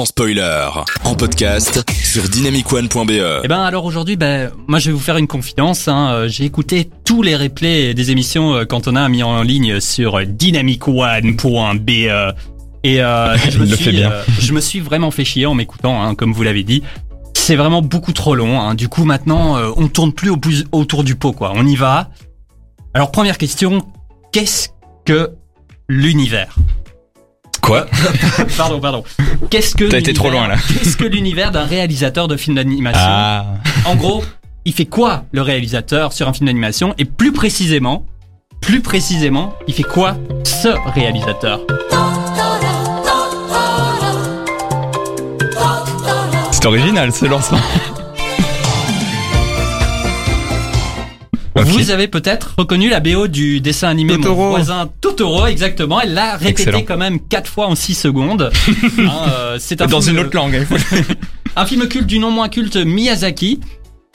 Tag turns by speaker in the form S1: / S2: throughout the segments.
S1: sans spoiler. En podcast sur dynamicone.be.
S2: Eh ben alors aujourd'hui, ben moi je vais vous faire une confidence. Hein. Euh, J'ai écouté tous les replays des émissions euh, quand on a mis en ligne sur dynamicone.be. Et, euh, et je, me suis,
S3: fait bien.
S2: euh, je me suis vraiment fait chier en m'écoutant, hein, comme vous l'avez dit. C'est vraiment beaucoup trop long. Hein. Du coup maintenant, euh, on tourne plus au plus autour du pot, quoi. On y va. Alors première question, qu'est-ce que l'univers?
S3: Quoi
S2: Pardon, pardon. Qu'est-ce que
S3: T'as été trop
S2: l'univers-
S3: loin, là.
S2: Qu'est-ce que l'univers d'un réalisateur de film d'animation
S3: Ah.
S2: En gros, il fait quoi le réalisateur sur un film d'animation Et plus précisément, plus précisément, il fait quoi ce réalisateur
S3: C'est original ce lancement.
S2: Vous avez peut-être reconnu la BO du dessin animé Mon
S3: Totoro.
S2: voisin Totoro, exactement. Elle l'a répété
S3: Excellent.
S2: quand même quatre fois en 6 secondes. Hein, euh, c'est un
S3: Dans
S2: film-
S3: une autre langue. il faut-
S2: Un film culte du non moins culte Miyazaki.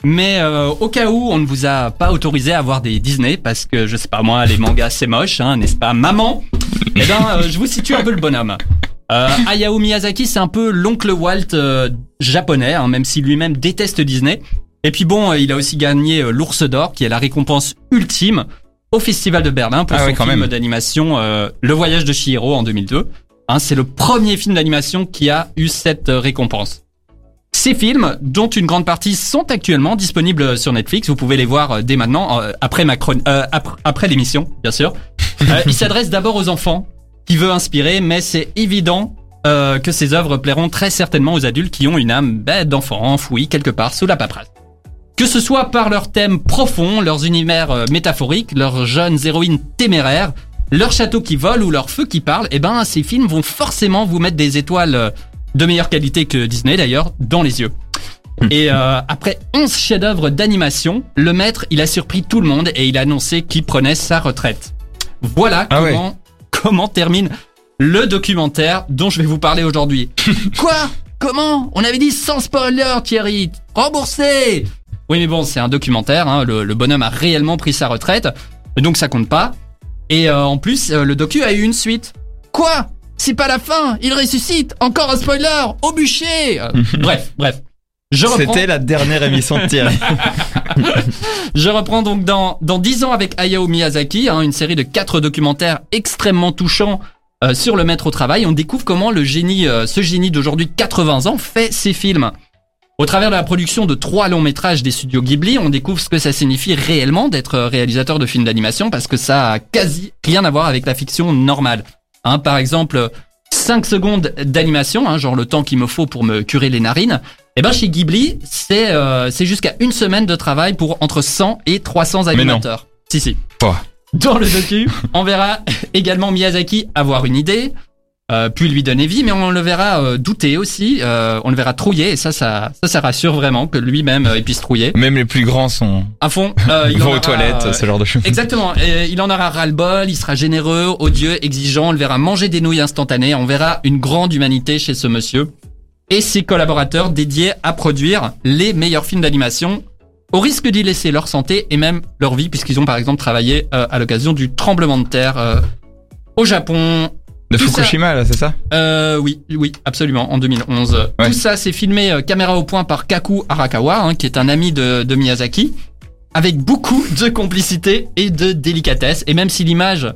S2: Mais euh, au cas où on ne vous a pas autorisé à voir des Disney parce que je sais pas moi les mangas c'est moche hein, n'est-ce pas maman? Eh ben euh, je vous situe un peu le bonhomme. Euh, Hayao Miyazaki c'est un peu l'oncle Walt euh, japonais hein, même si lui-même déteste Disney. Et puis bon euh, il a aussi gagné euh, l'Ours d'or qui est la récompense ultime au Festival de Berlin pour
S3: Ah
S2: son
S3: quand
S2: film d'animation euh, Le Voyage de Chihiro en 2002. Hein, c'est le premier film d'animation qui a eu cette récompense. Ces films, dont une grande partie sont actuellement disponibles sur Netflix, vous pouvez les voir dès maintenant, euh, après ma euh, l'émission, bien sûr. Ils s'adressent d'abord aux enfants, qui veut inspirer, mais c'est évident que ces œuvres plairont très certainement aux adultes qui ont une âme bête d'enfant enfouie quelque part sous la paperasse. Que ce soit par leurs thèmes profonds, leurs univers euh, métaphoriques, leurs jeunes héroïnes téméraires, leur château qui vole ou leur feu qui parle, eh ben ces films vont forcément vous mettre des étoiles euh, de meilleure qualité que Disney d'ailleurs dans les yeux. Et euh, après 11 chefs-d'œuvre d'animation, le maître, il a surpris tout le monde et il a annoncé qu'il prenait sa retraite. Voilà
S3: Ah ouais.
S2: comment comment termine le documentaire dont je vais vous parler aujourd'hui. Quoi? Comment? On avait dit sans spoiler, Thierry. Remboursé Oui, mais bon, c'est un documentaire. Hein, le, le bonhomme a réellement pris sa retraite, donc ça compte pas. Et euh, en plus, euh, le docu a eu une suite. Quoi? C'est pas la fin Il ressuscite Encore un spoiler Au bûcher Euh, Bref, bref. Je reprends,
S3: C'était la dernière émission de Thierry.
S2: je reprends donc dans, dans 10 ans avec Hayao Miyazaki, hein, une série de quatre documentaires extrêmement touchants euh, sur le maître au travail. On découvre comment le génie, euh, ce génie d'aujourd'hui 80 ans fait ses films. Au travers de la production de trois longs métrages des studios Ghibli, on découvre ce que ça signifie réellement d'être euh, réalisateur de films d'animation parce que ça a quasi rien à voir avec la fiction normale. Hein, par exemple, 5 secondes d'animation, hein, genre le temps qu'il me faut pour me curer les narines. Et ben chez Ghibli, c'est euh, c'est jusqu'à une semaine de travail pour entre 100 et 300
S3: non.
S2: animateurs. Si si.
S3: Oh.
S2: Dans le docu, on verra également Miyazaki avoir une idée, euh, puis lui donner vie, mais on le verra euh, douter aussi, euh, on le verra trouiller, et ça, ça, ça, ça rassure vraiment que lui-même euh, il puisse trouiller.
S3: Même les plus grands sont
S2: À fond, euh, il en
S3: vont aux
S2: aura,
S3: toilettes, ce genre de choses.
S2: Exactement, et il en aura ras-le-bol, il sera généreux, odieux, exigeant, on le verra manger des nouilles instantanées, on verra une grande humanité chez ce monsieur et ses collaborateurs dédiés à produire les meilleurs films d'animation au risque d'y laisser leur santé et même leur vie puisqu'ils ont par exemple travaillé euh, à l'occasion du tremblement de terre euh, au Japon.
S3: De
S2: ça-
S3: Fukushima, là, c'est ça?
S2: Euh, oui, oui, absolument, en 2011.
S3: Ouais.
S2: Tout ça, c'est filmé euh, caméra au point par Kaku Arakawa, hein, qui est un ami de, de Miyazaki, avec beaucoup de complicité et de délicatesse. Et même si l'image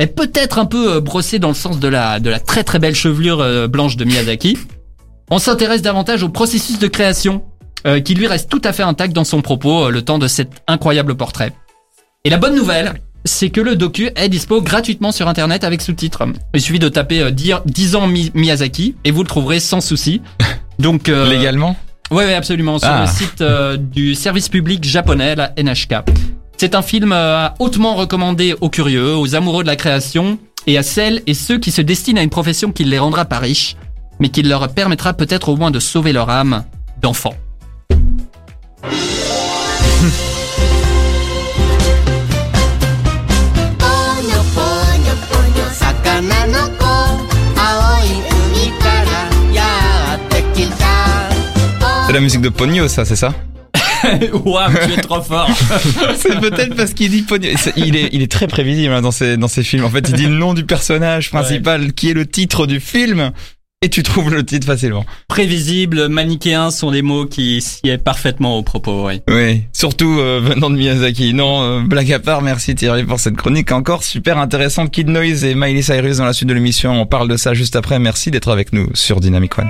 S2: est peut-être un peu euh, brossée dans le sens de la, de la très très belle chevelure euh, blanche de Miyazaki, on s'intéresse davantage au processus de création, qui lui reste tout à fait intact dans son propos le temps de cet incroyable portrait. Et la bonne nouvelle, c'est que le docu est dispo gratuitement sur internet avec sous-titres. Il suffit de taper euh, 10 10 ans Mi- Miyazaki et vous le trouverez sans souci. Donc euh,
S3: Légalement?
S2: Ouais, absolument, sur
S3: Ah.
S2: le site euh, du service public japonais, la NHK. C'est un film euh, hautement recommandé aux curieux, aux amoureux de la création et à celles et ceux qui se destinent à une profession qui ne les rendra pas riches, mais qui leur permettra peut-être au moins de sauver leur âme d'enfant.
S3: C'est la musique de Pogno, ça, c'est ça
S2: Waouh, tu es trop fort
S3: C'est peut-être parce qu'il dit Pogno. Il est, il est très prévisible hein, dans ses, dans ses films. En fait, il dit le nom du personnage principal, qui est le titre du film. et tu trouves le titre facilement.
S2: Prévisible, manichéen sont des mots qui sied parfaitement au propos, oui.
S3: Oui, surtout euh, venant de Miyazaki. Non, euh, blague à part, merci Thierry pour cette chronique encore super intéressante. Kid Noise et Miley Cyrus dans la suite de l'émission. On parle de ça juste après. Merci d'être avec nous sur Dynamic One.